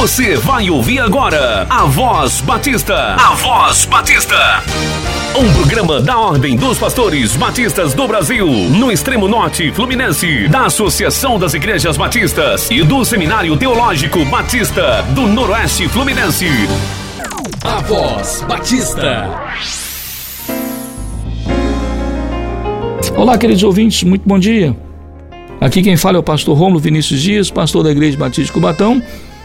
Você vai ouvir agora a Voz Batista. A Voz Batista. Um programa da Ordem dos Pastores Batistas do Brasil, no extremo norte fluminense, da Associação das Igrejas Batistas e do Seminário Teológico Batista do Noroeste Fluminense. A Voz Batista. Olá, queridos ouvintes, muito bom dia. Aqui quem fala é o pastor Rômulo Vinícius Dias, pastor da Igreja Batista de Cubatão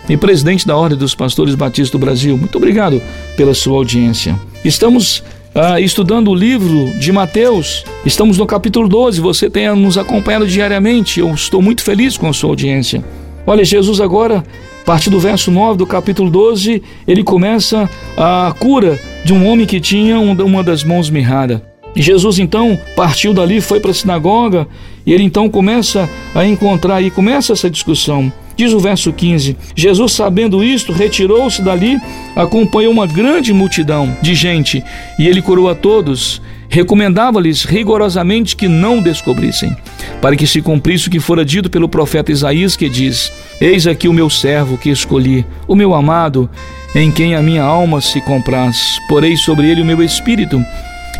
e presidente da Ordem dos Pastores Batistas do Brasil. Muito obrigado pela sua audiência. Estamos ah, estudando o livro de Mateus, estamos no capítulo 12. Você tem nos acompanhado diariamente. Eu estou muito feliz com a sua audiência. Olha, Jesus agora, a partir do verso 9 do capítulo 12, ele começa a cura de um homem que tinha uma das mãos mirrada. Jesus então partiu dali, foi para a sinagoga, e ele então começa a encontrar e começa essa discussão. Diz o verso 15: Jesus, sabendo isto, retirou-se dali, acompanhou uma grande multidão de gente, e ele curou a todos. Recomendava-lhes rigorosamente que não descobrissem, para que se cumprisse o que fora dito pelo profeta Isaías, que diz: Eis aqui o meu servo que escolhi, o meu amado, em quem a minha alma se compraz. Porei sobre ele o meu espírito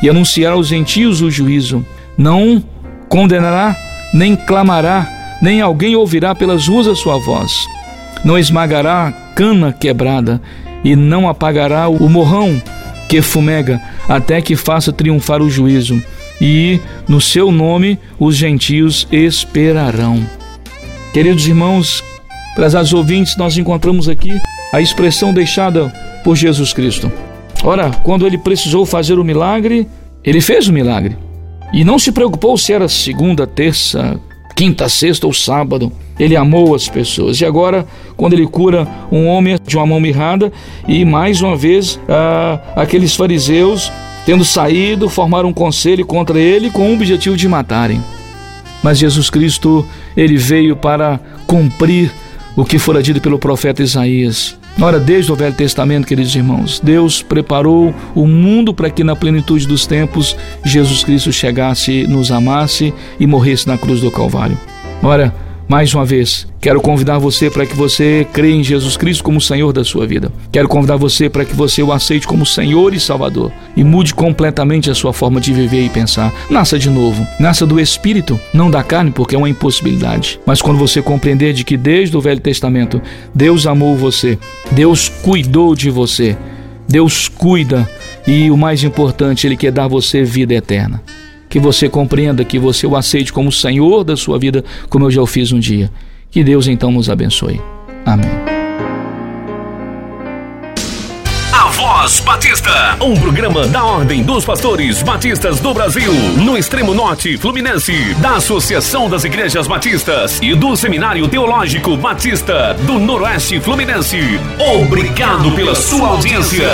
e anunciar aos gentios o juízo. Não condenará, nem clamará nem alguém ouvirá pelas ruas a sua voz. Não esmagará cana quebrada, e não apagará o morrão que fumega, até que faça triunfar o juízo. E no seu nome os gentios esperarão. Queridos irmãos, prezados ouvintes, nós encontramos aqui a expressão deixada por Jesus Cristo. Ora, quando ele precisou fazer o milagre, ele fez o milagre. E não se preocupou se era segunda, terça, quinta, sexta ou sábado. Ele amou as pessoas. E agora, quando ele cura um homem de uma mão mirrada, e mais uma vez, ah, aqueles fariseus, tendo saído, formaram um conselho contra ele com o objetivo de matarem. Mas Jesus Cristo, ele veio para cumprir o que fora dito pelo profeta Isaías. Ora, desde o Velho Testamento, queridos irmãos, Deus preparou o mundo para que na plenitude dos tempos Jesus Cristo chegasse, nos amasse e morresse na cruz do Calvário. Ora, mais uma vez, quero convidar você para que você creia em Jesus Cristo como Senhor da sua vida. Quero convidar você para que você o aceite como Senhor e Salvador e mude completamente a sua forma de viver e pensar. Nasça de novo, nasça do Espírito, não da carne, porque é uma impossibilidade. Mas quando você compreender de que desde o Velho Testamento Deus amou você, Deus cuidou de você, Deus cuida e o mais importante, Ele quer dar você vida eterna que você compreenda, que você o aceite como Senhor da sua vida, como eu já o fiz um dia. Que Deus então nos abençoe. Amém. A Voz Batista, um programa da Ordem dos Pastores Batistas do Brasil, no extremo norte fluminense, da Associação das Igrejas Batistas e do Seminário Teológico Batista do Noroeste Fluminense. Obrigado pela sua audiência.